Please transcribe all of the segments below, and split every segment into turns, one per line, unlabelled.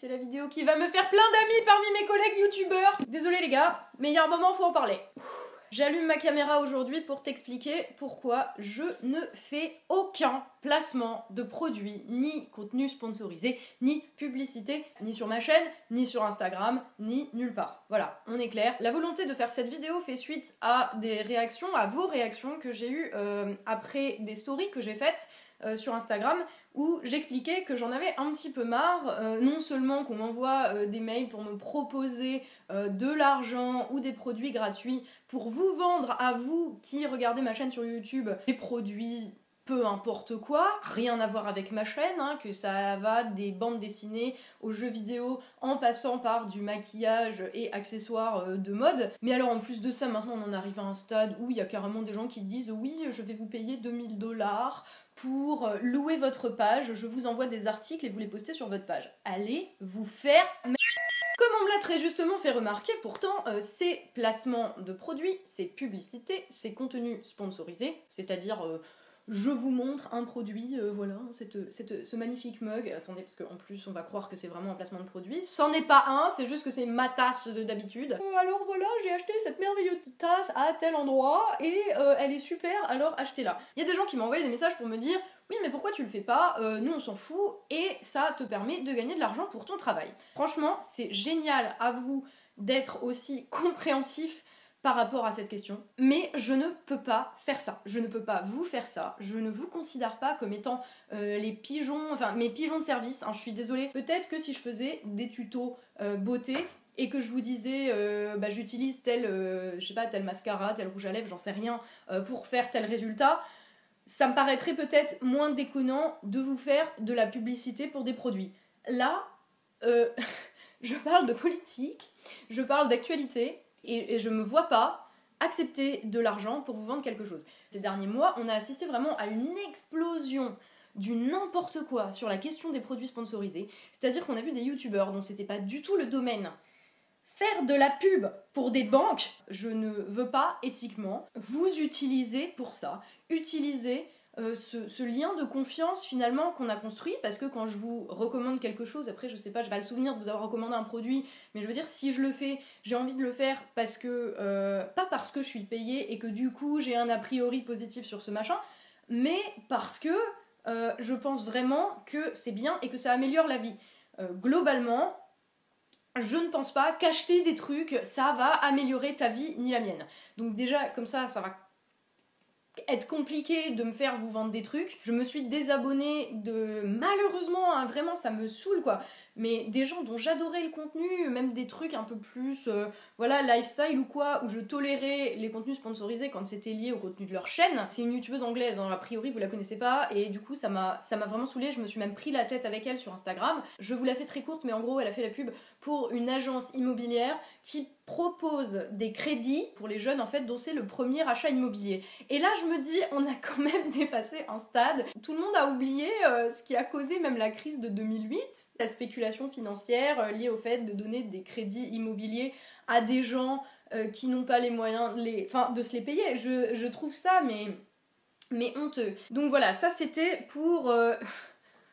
c'est la vidéo qui va me faire plein d'amis parmi mes collègues youtubeurs. Désolé les gars, mais il y a un moment, faut en parler. J'allume ma caméra aujourd'hui pour t'expliquer pourquoi je ne fais aucun placement de produits, ni contenu sponsorisé, ni publicité, ni sur ma chaîne, ni sur Instagram, ni nulle part. Voilà, on est clair. La volonté de faire cette vidéo fait suite à des réactions, à vos réactions que j'ai eues euh, après des stories que j'ai faites euh, sur Instagram où j'expliquais que j'en avais un petit peu marre, euh, non seulement qu'on m'envoie euh, des mails pour me proposer de l'argent ou des produits gratuits pour vous vendre à vous qui regardez ma chaîne sur YouTube des produits peu importe quoi, rien à voir avec ma chaîne, hein, que ça va des bandes dessinées aux jeux vidéo en passant par du maquillage et accessoires de mode. Mais alors en plus de ça, maintenant on en arrive à un stade où il y a carrément des gens qui disent oui, je vais vous payer 2000 dollars pour euh, louer votre page. Je vous envoie des articles et vous les postez sur votre page. Allez vous faire... Comme on me l'a très justement fait remarquer, pourtant, euh, ces placements de produits, ces publicités, ces contenus sponsorisés, c'est-à-dire euh, je vous montre un produit, euh, voilà, cette, ce magnifique mug. Attendez, parce qu'en plus, on va croire que c'est vraiment un placement de produit. C'en est pas un, c'est juste que c'est ma tasse d'habitude. Euh, alors voilà, j'ai acheté cette merveilleuse tasse à tel endroit et euh, elle est super, alors achetez-la. Il y a des gens qui m'envoient des messages pour me dire oui, mais pourquoi tu le fais pas? Nous, on s'en fout et ça te permet de gagner de l'argent pour ton travail. Franchement, c'est génial à vous d'être aussi compréhensif par rapport à cette question. Mais je ne peux pas faire ça. Je ne peux pas vous faire ça. Je ne vous considère pas comme étant euh, les pigeons, enfin mes pigeons de service. Hein, je suis désolée. Peut-être que si je faisais des tutos euh, beauté et que je vous disais, euh, bah, j'utilise tel, je sais pas, tel mascara, tel rouge à lèvres, j'en sais rien, pour faire tel résultat, ça me paraîtrait peut-être moins déconnant de vous faire de la publicité pour des produits. Là, je parle de politique, je parle d'actualité, et, je me vois pas accepter de l'argent pour vous vendre quelque chose. Ces derniers mois, on a assisté vraiment à une explosion du n'importe quoi sur la question des produits sponsorisés. C'est-à-dire qu'on a vu des youtubeurs dont c'était pas du tout le domaine faire de la pub pour des banques, je ne veux pas éthiquement vous utiliser pour ça. Utiliser euh, ce, lien de confiance finalement qu'on a construit parce que quand je vous recommande quelque chose, après je sais pas, je vais le souvenir de vous avoir recommandé un produit, mais je veux dire si je le fais, j'ai envie de le faire parce que euh, pas parce que je suis payée et que du coup j'ai un a priori positif sur ce machin, mais parce que euh, je pense vraiment que c'est bien et que ça améliore la vie. globalement, je ne pense pas qu'acheter des trucs, ça va améliorer ta vie ni la mienne. Donc déjà, comme ça, ça va être compliqué de me faire vous vendre des trucs. Je me suis désabonnée de malheureusement, hein, vraiment ça me saoule quoi mais des gens dont j'adorais le contenu, même des trucs un peu plus, euh, voilà, lifestyle ou quoi, où je tolérais les contenus sponsorisés quand c'était lié au contenu de leur chaîne. C'est une youtubeuse anglaise, hein, a priori vous la connaissez pas, et du coup ça m'a vraiment saoulé, je me suis même pris la tête avec elle sur Instagram. Je vous la fais très courte, mais en gros elle a fait la pub pour une agence immobilière qui propose des crédits pour les jeunes en fait dont c'est le premier achat immobilier. Et là je me dis on a quand même dépassé un stade. Tout le monde a oublié euh, ce qui a causé même la crise de 2008, la spéculation financière euh, liée au fait de donner des crédits immobiliers à des gens euh, qui n'ont pas les moyens de, les, de se les payer. Je, trouve ça mais, mais honteux. Donc voilà, ça c'était pour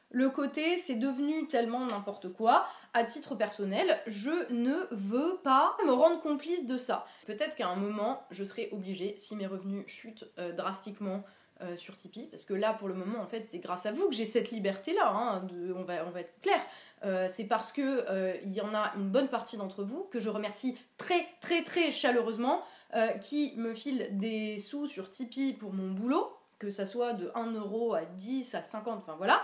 le côté c'est devenu tellement n'importe quoi. À titre personnel, je ne veux pas me rendre complice de ça. Peut-être qu'à un moment, je serai obligée, si mes revenus chutent drastiquement, sur Tipeee, parce que là, pour le moment, en fait, c'est grâce à vous que j'ai cette liberté-là, hein, on, va, être clair. Euh, c'est parce que euh, il y en a une bonne partie d'entre vous que je remercie très très très chaleureusement euh, qui me filent des sous sur Tipeee pour mon boulot, que ça soit de 1 euro à 10 à 50, enfin voilà.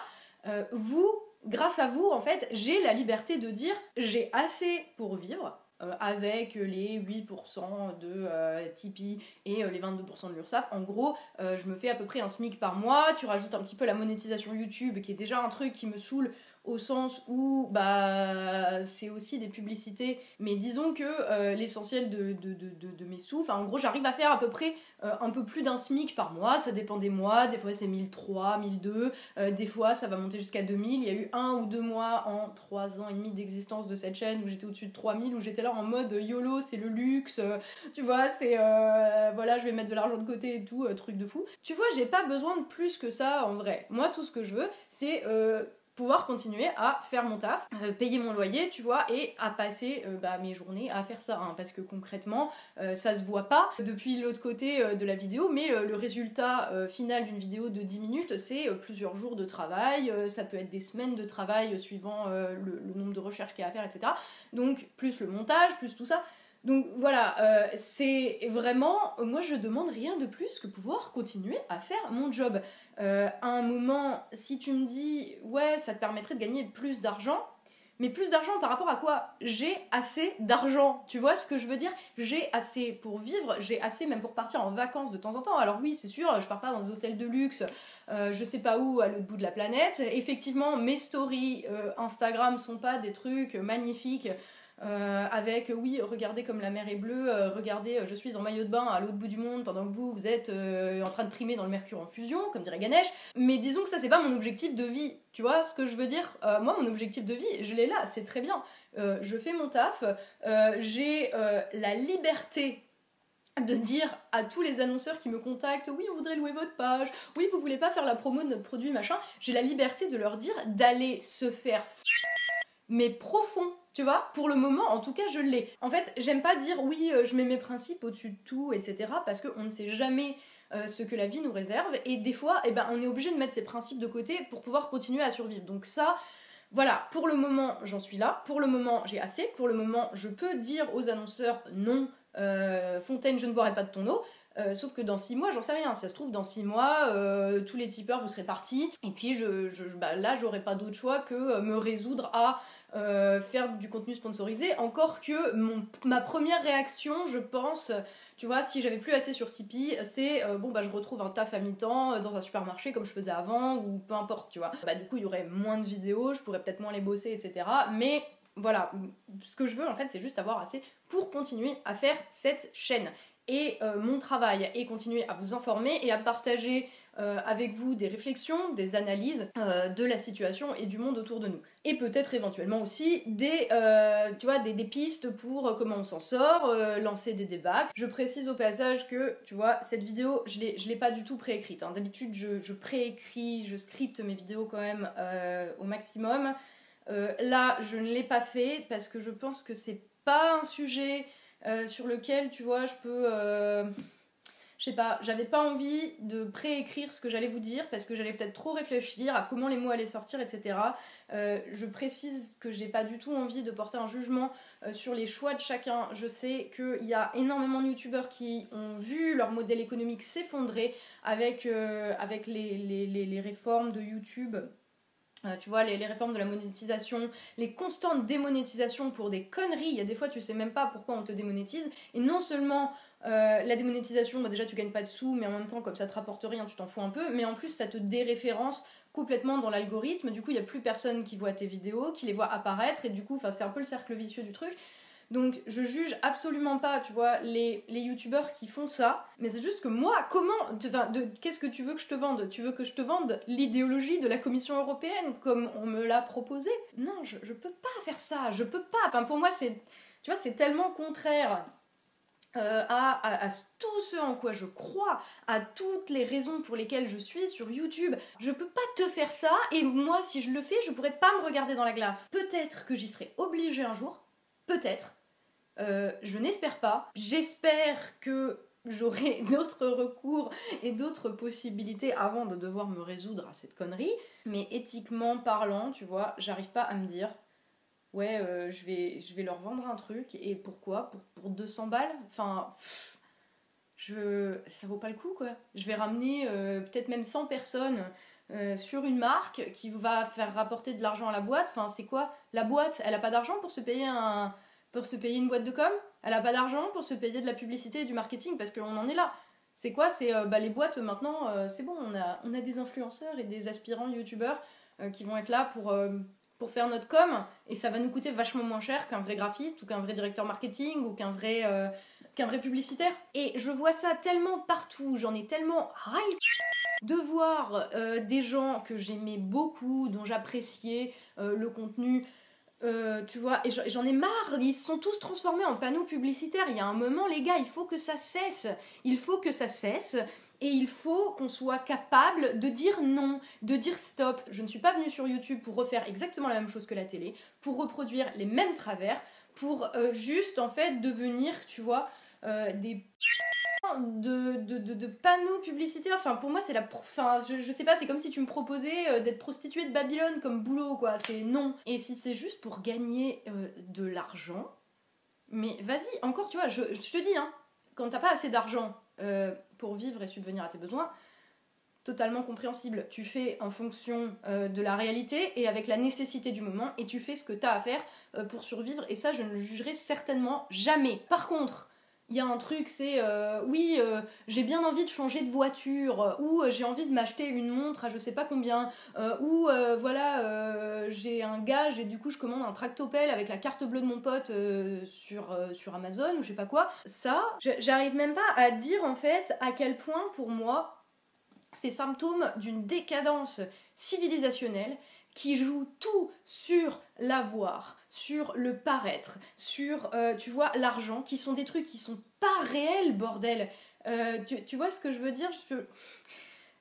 Vous, grâce à vous, en fait, j'ai la liberté de dire j'ai assez pour vivre, avec les 8% de Tipeee et les 22% de l'URSSAF. En gros, je me fais à peu près un SMIC par mois. Tu rajoutes un petit peu la monétisation YouTube, qui est déjà un truc qui me saoule au sens où bah, c'est aussi des publicités, mais disons que euh, l'essentiel de, mes sous, en gros j'arrive à faire à peu près euh, un peu plus d'un SMIC par mois, ça dépend des mois, des fois c'est 1003, 1002, euh, des fois ça va monter jusqu'à 2000, il y a eu un ou deux mois en trois ans et demi d'existence de cette chaîne où j'étais au-dessus de 3000, où j'étais là en mode YOLO, c'est le luxe, tu vois, c'est voilà, je vais mettre de l'argent de côté et tout, truc de fou. Tu vois, j'ai pas besoin de plus que ça en vrai. Moi tout ce que je veux, c'est pouvoir continuer à faire mon taf, euh, payer mon loyer, tu vois, et à passer euh, bah, mes journées à faire ça. hein, parce que concrètement, euh, ça se voit pas depuis l'autre côté de la vidéo, mais le résultat final d'une vidéo de 10 minutes, c'est plusieurs jours de travail, ça peut être des semaines de travail suivant le nombre de recherches qu'il y a à faire, etc. Donc, plus le montage, plus tout ça. Donc voilà, euh, c'est vraiment, moi je demande rien de plus que pouvoir continuer à faire mon job. Euh, à un moment, si tu me dis, ouais, ça te permettrait de gagner plus d'argent, mais plus d'argent par rapport à quoi? J'ai assez d'argent, tu vois ce que je veux dire? J'ai assez pour vivre, j'ai assez même pour partir en vacances de temps en temps. Alors oui, c'est sûr, je pars pas dans des hôtels de luxe, euh, je sais pas où, à l'autre bout de la planète. Effectivement, mes stories euh, Instagram sont pas des trucs magnifiques. Euh, avec oui, regardez comme la mer est bleue, euh, regardez, euh, je suis en maillot de bain à l'autre bout du monde pendant que vous, vous êtes en train de trimer dans le mercure en fusion, comme dirait Ganesh. Mais disons que ça, c'est pas mon objectif de vie. Tu vois ce que je veux dire? Moi, mon objectif de vie, je l'ai là, c'est très bien. Je fais mon taf, j'ai la liberté de dire à tous les annonceurs qui me contactent oui on voudrait louer votre page oui vous voulez pas faire la promo de notre produit machin j'ai la liberté de leur dire d'aller se faire mais profond tu vois pour le moment en tout cas je l'ai en fait j'aime pas dire oui euh, je mets mes principes au-dessus de tout etc parce qu'on ne sait jamais euh, ce que la vie nous réserve et des fois eh ben, on est obligé de mettre ses principes de côté pour pouvoir continuer à survivre donc ça voilà, pour le moment, j'en suis là. Pour le moment, j'ai assez. Pour le moment, je peux dire aux annonceurs non, euh, Fontaine, je ne boirai pas de ton eau. Sauf que dans 6 mois, j'en sais rien. Si ça se trouve, dans 6 mois, tous les tipeurs, vous serez partis. Et puis je, je, bah, là, j'aurai pas d'autre choix que me résoudre à euh, faire du contenu sponsorisé. Encore que ma première réaction, je pense, tu vois, si j'avais plus assez sur Tipeee, c'est euh, bon, bah je retrouve un taf à mi-temps euh, dans un supermarché comme je faisais avant, ou peu importe, tu vois. Bah, du coup, il y aurait moins de vidéos, je pourrais peut-être moins les bosser, etc. Mais voilà, ce que je veux en fait, c'est juste avoir assez pour continuer à faire cette chaîne et mon travail et continuer à vous informer et à partager euh, avec vous des réflexions, des analyses euh, de la situation et du monde autour de nous. Et peut-être éventuellement aussi des, euh, tu vois, des, pistes pour comment on s'en sort, lancer des débats. Je précise au passage que, tu vois, cette vidéo, je je l'ai pas du tout préécrite. hein. D'habitude, je, je préécris, je scripte mes vidéos quand même au maximum. Là, je ne l'ai pas fait parce que je pense que c'est pas un sujet sur lequel, tu vois, je peux. Je sais pas, j'avais pas envie de préécrire ce que j'allais vous dire parce que j'allais peut-être trop réfléchir à comment les mots allaient sortir, etc. Euh, je précise que j'ai pas du tout envie de porter un jugement euh, sur les choix de chacun. Je sais qu'il y a énormément de youtubeurs qui ont vu leur modèle économique s'effondrer avec, euh, les, réformes de YouTube. Tu vois, les, les réformes de la monétisation, les constantes démonétisations pour des conneries. Il y a des fois, tu sais même pas pourquoi on te démonétise. Et non seulement euh, la démonétisation, bah déjà tu gagnes pas de sous, mais en même temps, comme ça te rapporte rien, tu t'en fous un peu. Mais en plus, ça te déréférence complètement dans l'algorithme. Du coup, il y a plus personne qui voit tes vidéos, qui les voit apparaître. Et du coup, c'est un peu le cercle vicieux du truc. Donc, je juge absolument pas, tu vois, les, les youtubeurs qui font ça. Mais c'est juste que moi, comment. Qu'est-ce que tu veux que je te vende? Tu veux que je te vende l'idéologie de la Commission européenne comme on me l'a proposé? Non, je, je peux pas faire ça. Je peux pas. Enfin, pour moi, c'est. Tu vois, c'est tellement contraire euh, à, tout ce en quoi je crois, à toutes les raisons pour lesquelles je suis sur YouTube. Je peux pas te faire ça, et moi, si je le fais, je pourrais pas me regarder dans la glace. Peut-être que j'y serai obligée un jour, peut-être. Euh, je n'espère pas. J'espère que j'aurai d'autres recours et d'autres possibilités avant de devoir me résoudre à cette connerie. Mais éthiquement parlant, tu vois, j'arrive pas à me dire ouais, euh, je, vais, leur vendre un truc et pourquoi? Pour, pour 200 balles? Enfin, je, ça vaut pas le coup quoi. Je vais ramener euh, peut-être même 100 personnes euh, sur une marque qui va faire rapporter de l'argent à la boîte. Enfin, c'est quoi? La boîte, elle a pas d'argent pour se payer un une boîte de com? Elle a pas d'argent pour se payer de la publicité et du marketing parce qu'on en est là. C'est quoi? C'est bah, les boîtes maintenant, c'est bon, on a, des influenceurs et des aspirants youtubeurs qui vont être là pour, pour faire notre com et ça va nous coûter vachement moins cher qu'un vrai graphiste ou qu'un vrai directeur marketing ou qu'un vrai, euh, qu'un vrai publicitaire. Et je vois ça tellement partout, j'en ai tellement ras de voir euh, des gens que j'aimais beaucoup, dont j'appréciais euh, le contenu, tu vois, et j'en- ai marre, ils sont tous transformés en panneaux publicitaires. Il y a un moment, les gars, il faut que ça cesse. Il faut que ça cesse. Et il faut qu'on soit capable de dire non, de dire stop. Je ne suis pas venue sur YouTube pour refaire exactement la même chose que la télé, pour reproduire les mêmes travers, pour euh, juste en fait devenir, tu vois, euh, des de, de, panneaux publicitaires. Enfin, pour moi, c'est la. Enfin, je, je, sais pas, c'est comme si tu me proposais euh, d'être prostituée de Babylone comme boulot, quoi. C'est non. Et si c'est juste pour gagner de l'argent, mais vas-y, encore, tu vois, je, je te dis, hein, quand t'as pas assez d'argent euh, pour vivre et subvenir à tes besoins, totalement compréhensible. Tu fais en fonction euh, de la réalité et avec la nécessité du moment et tu fais ce que tu as à faire euh, pour survivre et ça je ne le jugerai certainement jamais. Par contre, il y a un truc, c'est euh, oui, euh, j'ai bien envie de changer de voiture, euh, ou j'ai envie de m'acheter une montre à je sais pas combien, ou voilà, j'ai un gage et du coup je commande un tractopelle avec la carte bleue de mon pote sur, sur Amazon ou je sais pas quoi. Ça, j'arrive même pas à dire en fait à quel point pour moi c'est symptôme d'une décadence civilisationnelle qui joue tout sur l'avoir, sur le paraître, sur, euh, tu vois, l'argent, qui sont des trucs qui sont pas réels, bordel. Euh, tu, vois ce que je veux dire?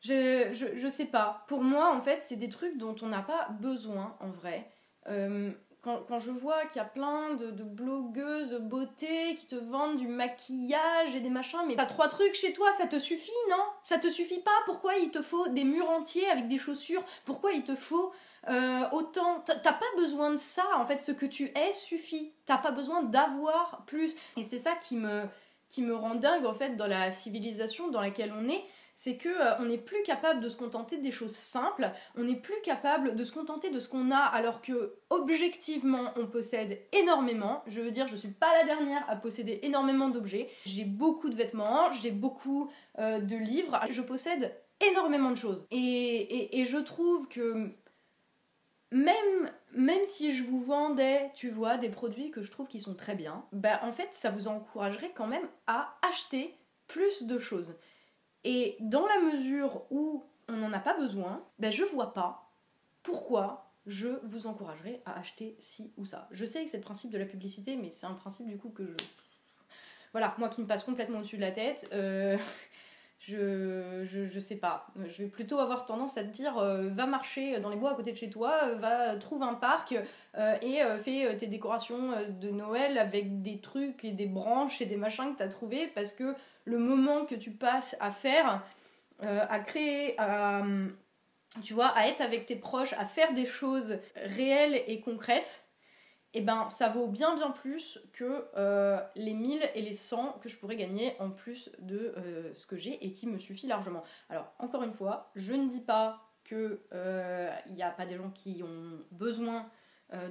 Je, je, je, sais pas. Pour moi, en fait, c'est des trucs dont on n'a pas besoin, en vrai. Euh, quand, je vois qu'il y a plein de, blogueuses beauté qui te vendent du maquillage et des machins, mais pas trois trucs chez toi, ça te suffit, non? Ça te suffit pas? Pourquoi il te faut des murs entiers avec des chaussures? Pourquoi il te faut euh, autant, t'as pas besoin de ça, en fait, ce que tu es suffit. T'as pas besoin d'avoir plus. Et c'est ça qui me, qui me rend dingue, en fait, dans la civilisation dans laquelle on est. C'est que euh, on n'est plus capable de se contenter des choses simples, on n'est plus capable de se contenter de ce qu'on a, alors que objectivement on possède énormément. Je veux dire, je suis pas la dernière à posséder énormément d'objets. J'ai beaucoup de vêtements, j'ai beaucoup euh, de livres, je possède énormément de choses. et, et je trouve que même, si je vous vendais, tu vois, des produits que je trouve qui sont très bien, ben en fait, ça vous encouragerait quand même à acheter plus de choses. Et dans la mesure où on n'en a pas besoin, ben je vois pas pourquoi je vous encouragerais à acheter ci ou ça. Je sais que c'est le principe de la publicité, mais c'est un principe du coup que je... Voilà, moi qui me passe complètement au-dessus de la tête. Euh, je, je, sais pas. Je vais plutôt avoir tendance à te dire euh, va marcher dans les bois à côté de chez toi, va trouve un parc euh, et euh, fais tes décorations de Noël avec des trucs et des branches et des machins que tu as trouvé parce que le moment que tu passes à faire, à créer, tu vois, à être avec tes proches, à faire des choses réelles et concrètes, eh ben ça vaut bien bien plus que euh, les 1000 et les 100 que je pourrais gagner en plus de euh, ce que j'ai et qui me suffit largement. Alors encore une fois, je ne dis pas qu'il euh, n'y a pas des gens qui ont besoin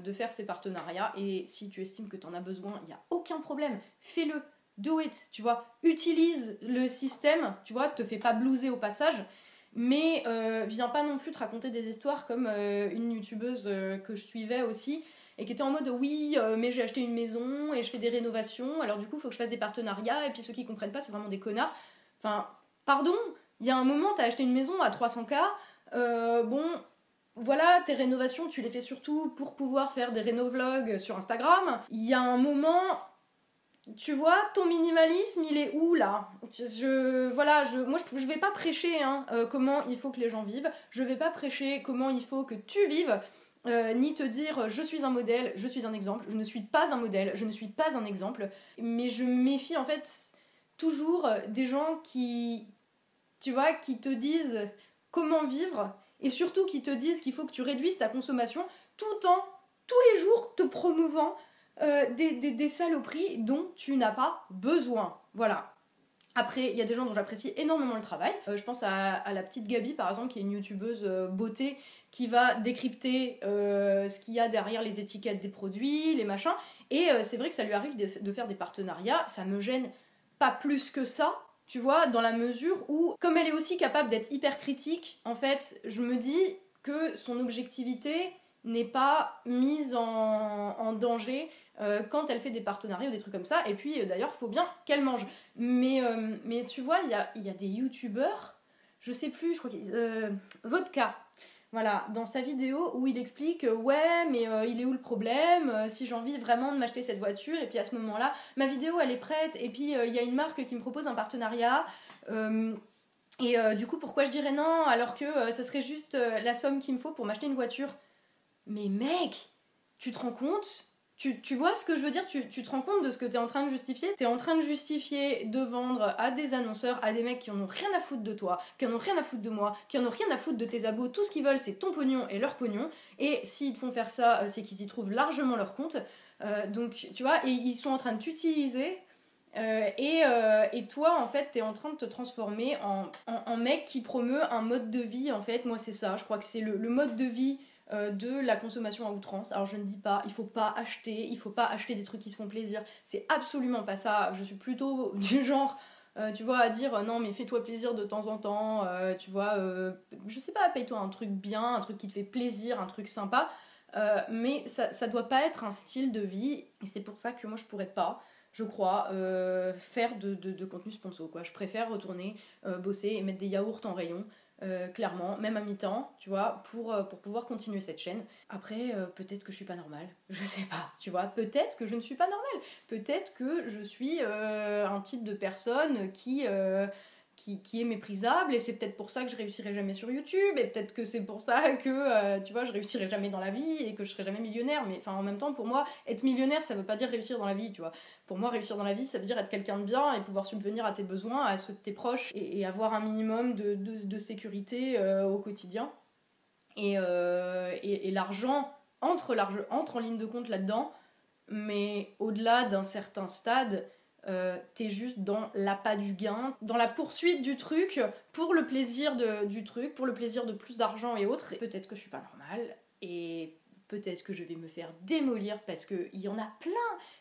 de faire ces partenariats et si tu estimes que tu en as besoin, il n'y a aucun problème, fais-le, do it, tu vois, utilise le système, tu vois, te fais pas blouser au passage. Mais viens pas non plus te raconter des histoires comme une youtubeuse que je suivais aussi, et qui était en mode oui, euh, mais j'ai acheté une maison et je fais des rénovations, alors du coup, il faut que je fasse des partenariats, et puis ceux qui comprennent pas, c'est vraiment des connards. Enfin, pardon, il y a un moment, t'as acheté une maison à 300K, euh, bon, voilà, tes rénovations, tu les fais surtout pour pouvoir faire des rénovlogs sur Instagram. Il y a un moment, tu vois, ton minimalisme, il est où là? Je, Voilà, je, moi je, je vais pas prêcher hein, euh, comment il faut que les gens vivent, je vais pas prêcher comment il faut que tu vives. Euh, ni te dire je suis un modèle, je suis un exemple. Je ne suis pas un modèle, je ne suis pas un exemple. Mais je méfie en fait toujours des gens qui, tu vois, qui te disent comment vivre et surtout qui te disent qu'il faut que tu réduises ta consommation tout en tous les jours te promouvant euh, des, des, saloperies dont tu n'as pas besoin. Voilà. Après, il y a des gens dont j'apprécie énormément le travail. Euh, je pense à, la petite Gabi, par exemple, qui est une youtubeuse beauté qui va décrypter euh, ce qu'il y a derrière les étiquettes des produits, les machins. Et euh, c'est vrai que ça lui arrive de, faire des partenariats, ça me gêne pas plus que ça, tu vois, dans la mesure où, comme elle est aussi capable d'être hyper critique, en fait, je me dis que son objectivité n'est pas mise en, danger euh, quand elle fait des partenariats ou des trucs comme ça. Et puis d'ailleurs, il faut bien qu'elle mange. Mais, mais tu vois, il y a, y a, des youtubeurs, je sais plus, je crois qu'il Vodka, voilà, dans sa vidéo où il explique euh, ouais, mais euh, il est où le problème euh, Si j'ai envie vraiment de m'acheter cette voiture, et puis à ce moment-là, ma vidéo elle est prête, et puis il y a une marque qui me propose un partenariat. Et du coup, pourquoi je dirais non alors que ça serait juste la somme qu'il me faut pour m'acheter une voiture? Mais mec, tu te rends compte? Tu, vois ce que je veux dire? Tu, te rends compte de ce que tu es en train de justifier? Tu es en train de justifier de vendre à des annonceurs, à des mecs qui en ont rien à foutre de toi, qui en ont rien à foutre de moi, qui en ont rien à foutre de tes abos. Tout ce qu'ils veulent, c'est ton pognon et leur pognon. Et s'ils te font faire ça, euh, c'est qu'ils y trouvent largement leur compte. Euh, donc, tu vois, et ils sont en train de t'utiliser. Euh, et, toi, en fait, t'es en train de te transformer en, mec qui promeut un mode de vie. En fait, moi, c'est ça. Je crois que c'est le, le mode de vie de la consommation à outrance. Alors je ne dis pas, il faut pas acheter, il faut pas acheter des trucs qui se font plaisir. C'est absolument pas ça. Je suis plutôt du genre, euh, tu vois, à dire euh, non mais fais-toi plaisir de temps en temps. tu vois, je sais pas, paye-toi un truc bien, un truc qui te fait plaisir, un truc sympa. mais ça, ça doit pas être un style de vie. Et c'est pour ça que moi je pourrais pas je crois, faire de, de, contenu sponsor. Quoi. Je préfère retourner bosser et mettre des yaourts en rayon euh, clairement, même à mi-temps, tu vois, pour, euh, pour pouvoir continuer cette chaîne. Après, euh, peut-être que je suis pas normale, je sais pas, tu vois, peut-être que je ne suis pas normale, peut-être que je suis un type de personne qui qui, est méprisable et c'est peut-être pour ça que je réussirai jamais sur YouTube et peut-être que c'est pour ça que euh, tu vois je réussirai jamais dans la vie et que je serai jamais millionnaire mais enfin en même temps pour moi être millionnaire ça veut pas dire réussir dans la vie tu vois. Pour moi réussir dans la vie ça veut dire être quelqu'un de bien et pouvoir subvenir à tes besoins à ceux de tes proches et, avoir un minimum de, sécurité euh, au quotidien. Et, euh, et, l'argent entre, entre en ligne de compte là-dedans mais au-delà d'un certain stade euh, t'es juste dans l'appât du gain, dans la poursuite du truc, pour le plaisir de, du truc, pour le plaisir de plus d'argent et autres. Peut-être que je suis pas normale, et peut-être que je vais me faire démolir parce qu'il y en a plein.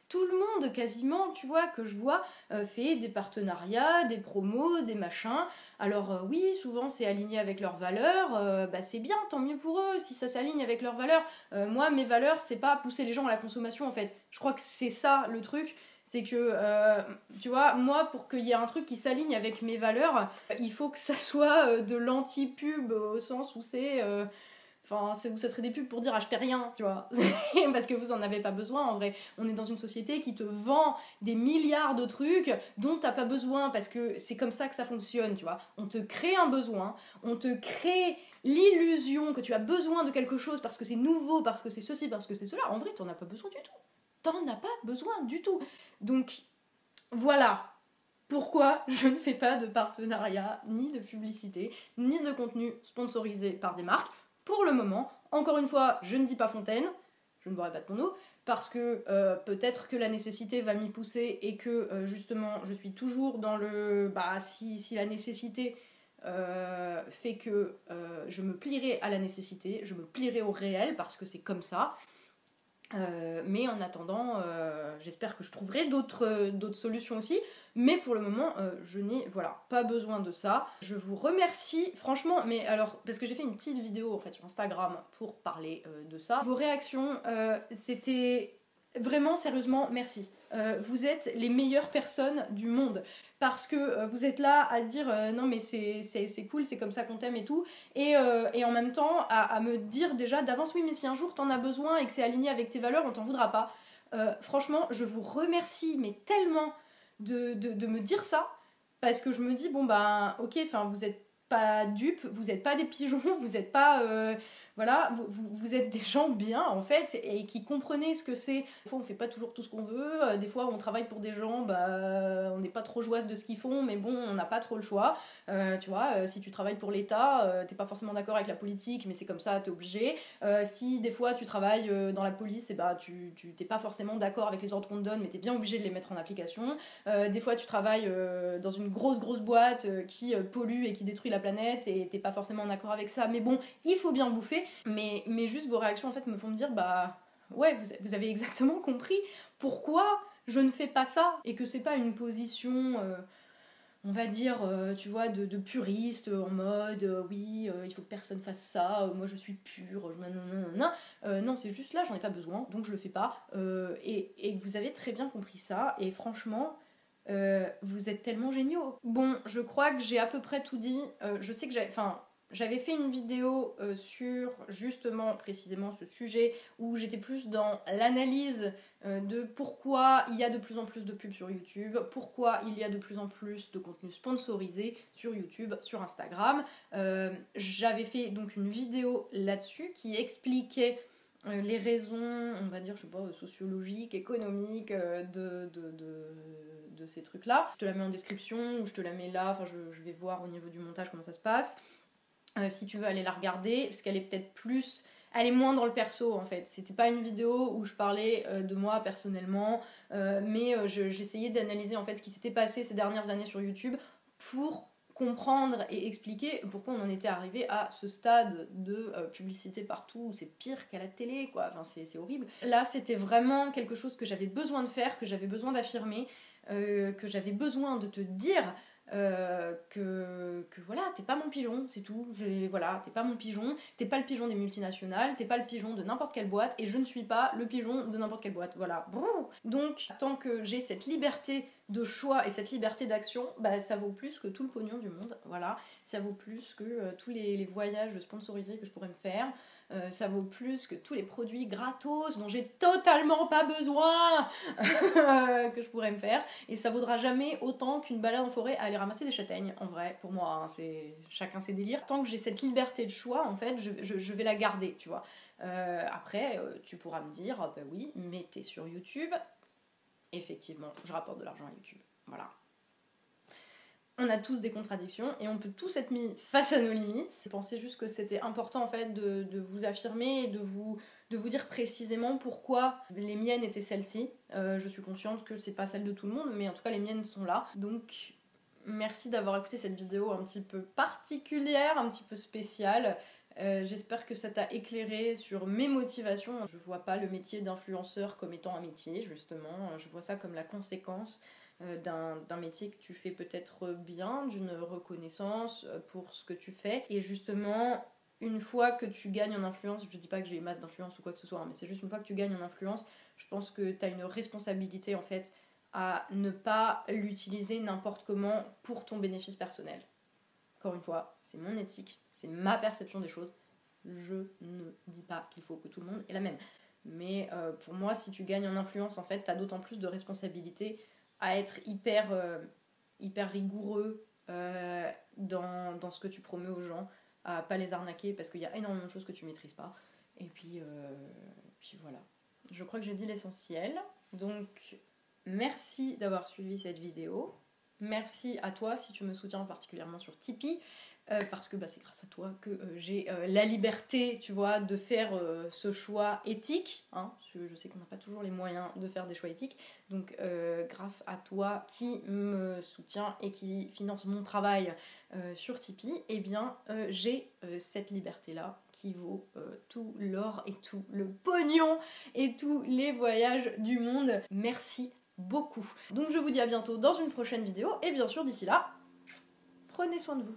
Tout le monde, quasiment, tu vois, que je vois, euh, fait des partenariats, des promos, des machins. Alors euh, oui, souvent c'est aligné avec leurs valeurs, bah c'est bien, tant mieux pour eux si ça s'aligne avec leurs valeurs. moi, mes valeurs, c'est pas pousser les gens à la consommation en fait. Je crois que c'est ça le truc c'est que, euh, tu vois, moi, pour qu'il y ait un truc qui s'aligne avec mes valeurs, il faut que ça soit euh, de l'anti-pub au sens où c'est. Euh, enfin, où ça serait des pubs pour dire achetez rien, tu vois. Parce que vous en avez pas besoin en vrai. On est dans une société qui te vend des milliards de trucs dont t'as pas besoin parce que c'est comme ça que ça fonctionne, tu vois. On te crée un besoin, on te crée l'illusion que tu as besoin de quelque chose parce que c'est nouveau, parce que c'est ceci, parce que c'est cela. En vrai, t'en as pas besoin du tout t'en as pas besoin du tout. Donc voilà pourquoi je ne fais pas de partenariat, ni de publicité, ni de contenu sponsorisé par des marques. Pour le moment, encore une fois, je ne dis pas fontaine, je ne boirai pas de ton eau, parce que euh, peut-être que la nécessité va m'y pousser et que euh, justement je suis toujours dans le bah si, la nécessité euh, fait que je me plierai à la nécessité, je me plierai au réel parce que c'est comme ça. Euh, mais en attendant, euh, j'espère que je trouverai d'autres solutions aussi. Mais pour le moment, euh, je n'ai voilà, pas besoin de ça. Je vous remercie, franchement, mais alors, parce que j'ai fait une petite vidéo en fait sur Instagram pour parler de ça. Vos réactions, c'était vraiment sérieusement, merci. vous êtes les meilleures personnes du monde parce que euh, vous êtes là à dire euh, non mais c'est cool, c'est comme ça qu'on t'aime et tout, et, euh, en même temps à, me dire déjà d'avance oui mais si un jour t'en as besoin et que c'est aligné avec tes valeurs, on t'en voudra pas. franchement, je vous remercie mais tellement de, de, me dire ça, parce que je me dis bon bah ok, vous êtes pas dupes, vous êtes pas des pigeons, vous êtes pas voilà, vous, vous, êtes des gens bien en fait et qui comprenez ce que c'est. Des fois on fait pas toujours tout ce qu'on veut, euh, des fois on travaille pour des gens, bah, on n'est pas trop joyeuse de ce qu'ils font, mais bon, on n'a pas trop le choix. Euh, tu vois, euh, si tu travailles pour l'État, t'es pas forcément d'accord avec la politique, mais c'est comme ça, t'es obligé. si des fois tu travailles dans la police, et bah, tu t'es pas forcément d'accord avec les ordres qu'on te donne, mais t'es bien obligé de les mettre en application. des fois tu travailles dans une grosse grosse boîte qui pollue et qui détruit la planète et t'es pas forcément en accord avec ça, mais bon, il faut bien bouffer. Mais, mais juste vos réactions en fait me font me dire bah ouais, vous, avez exactement compris pourquoi je ne fais pas ça et que c'est pas une position. Euh, on va dire, euh, tu vois, de, puriste en mode euh, oui, il faut que personne fasse ça, moi je suis pure, non, non, c'est juste là, j'en ai pas besoin, donc je le fais pas. et, et vous avez très bien compris ça, et franchement, vous êtes tellement géniaux. Bon, je crois que j'ai à peu près tout dit. je sais que j'ai. Enfin, j'avais fait une vidéo euh, sur justement précisément ce sujet où j'étais plus dans l'analyse euh, de pourquoi il y a de plus en plus de pubs sur YouTube, pourquoi il y a de plus en plus de contenu sponsorisé sur YouTube, sur Instagram. Euh, j'avais fait donc une vidéo là-dessus qui expliquait les raisons, on va dire, je sais pas, sociologiques, économiques de, ces trucs-là. Je te la mets en description ou je te la mets là, enfin je vais voir au niveau du montage comment ça se passe. Euh, si tu veux aller la regarder, parce qu'elle est peut-être plus. Elle est moins dans le perso en fait. C'était pas une vidéo où je parlais euh, de moi personnellement, euh, mais j'essayais d'analyser en fait ce qui s'était passé ces dernières années sur YouTube pour comprendre et expliquer pourquoi on en était arrivé à ce stade de publicité partout, c'est pire qu'à la télé, quoi, enfin c'est horrible. Là, c'était vraiment quelque chose que j'avais besoin de faire, que j'avais besoin d'affirmer, que j'avais besoin de te dire euh, que, voilà, t'es pas mon pigeon, c'est tout. Voilà, t'es pas mon pigeon, t'es pas le pigeon des multinationales, t'es pas le pigeon de n'importe quelle boîte, et je ne suis pas le pigeon de n'importe quelle boîte. Voilà. Donc, tant que j'ai cette liberté de choix et cette liberté d'action, bah, ça vaut plus que tout le pognon du monde. Voilà, ça vaut plus que euh, tous les voyages sponsorisés que je pourrais me faire. Euh, ça vaut plus que tous les produits gratos dont j'ai totalement pas besoin que je pourrais me faire. Et ça vaudra jamais autant qu'une balade en forêt à aller ramasser des châtaignes, en vrai, pour moi, hein, c'est chacun ses délires. Tant que j'ai cette liberté de choix, en fait, je, vais la garder, tu vois. Euh, après, euh, tu pourras me dire, bah oui, mais t'es sur YouTube. Effectivement, je rapporte de l'argent à YouTube. Voilà on a tous des contradictions et on peut tous être mis face à nos limites. Je pensais juste que c'était important en fait de, vous affirmer et de vous, dire précisément pourquoi les miennes étaient celles-ci. Euh, je suis consciente que c'est pas celle de tout le monde, mais en tout cas les miennes sont là. Donc merci d'avoir écouté cette vidéo un petit peu particulière, un petit peu spéciale. Euh, j'espère que ça t'a éclairé sur mes motivations. Je vois pas le métier d'influenceur comme étant un métier, justement. Je vois ça comme la conséquence euh, d'un métier que tu fais peut-être bien, d'une reconnaissance euh, pour ce que tu fais. Et justement, une fois que tu gagnes en influence, je dis pas que j'ai masse d'influence ou quoi que ce soit, hein, mais c'est juste une fois que tu gagnes en influence, je pense que tu as une responsabilité en fait à ne pas l'utiliser n'importe comment pour ton bénéfice personnel. Encore une fois, c'est mon éthique, c'est ma perception des choses. Je ne dis pas qu'il faut que tout le monde ait la même. Mais euh, pour moi, si tu gagnes en influence, en fait, tu as d'autant plus de responsabilité à être hyper, euh, rigoureux euh, dans, ce que tu promets aux gens, à pas les arnaquer parce qu'il y a énormément de choses que tu maîtrises pas. Et puis, puis voilà. Je crois que j'ai dit l'essentiel. Donc, merci d'avoir suivi cette vidéo. Merci à toi si tu me soutiens particulièrement sur Tipeee. Euh, parce que bah, c'est grâce à toi que euh, j'ai euh, la liberté, tu vois, de faire ce choix éthique. Hein, je sais qu'on n'a pas toujours les moyens de faire des choix éthiques. Donc, grâce à toi qui me soutient et qui finance mon travail sur Tipeee, eh bien, j'ai cette liberté-là qui vaut tout l'or et tout le pognon et tous les voyages du monde. Merci beaucoup. Donc, je vous dis à bientôt dans une prochaine vidéo. Et bien sûr, d'ici là, prenez soin de vous.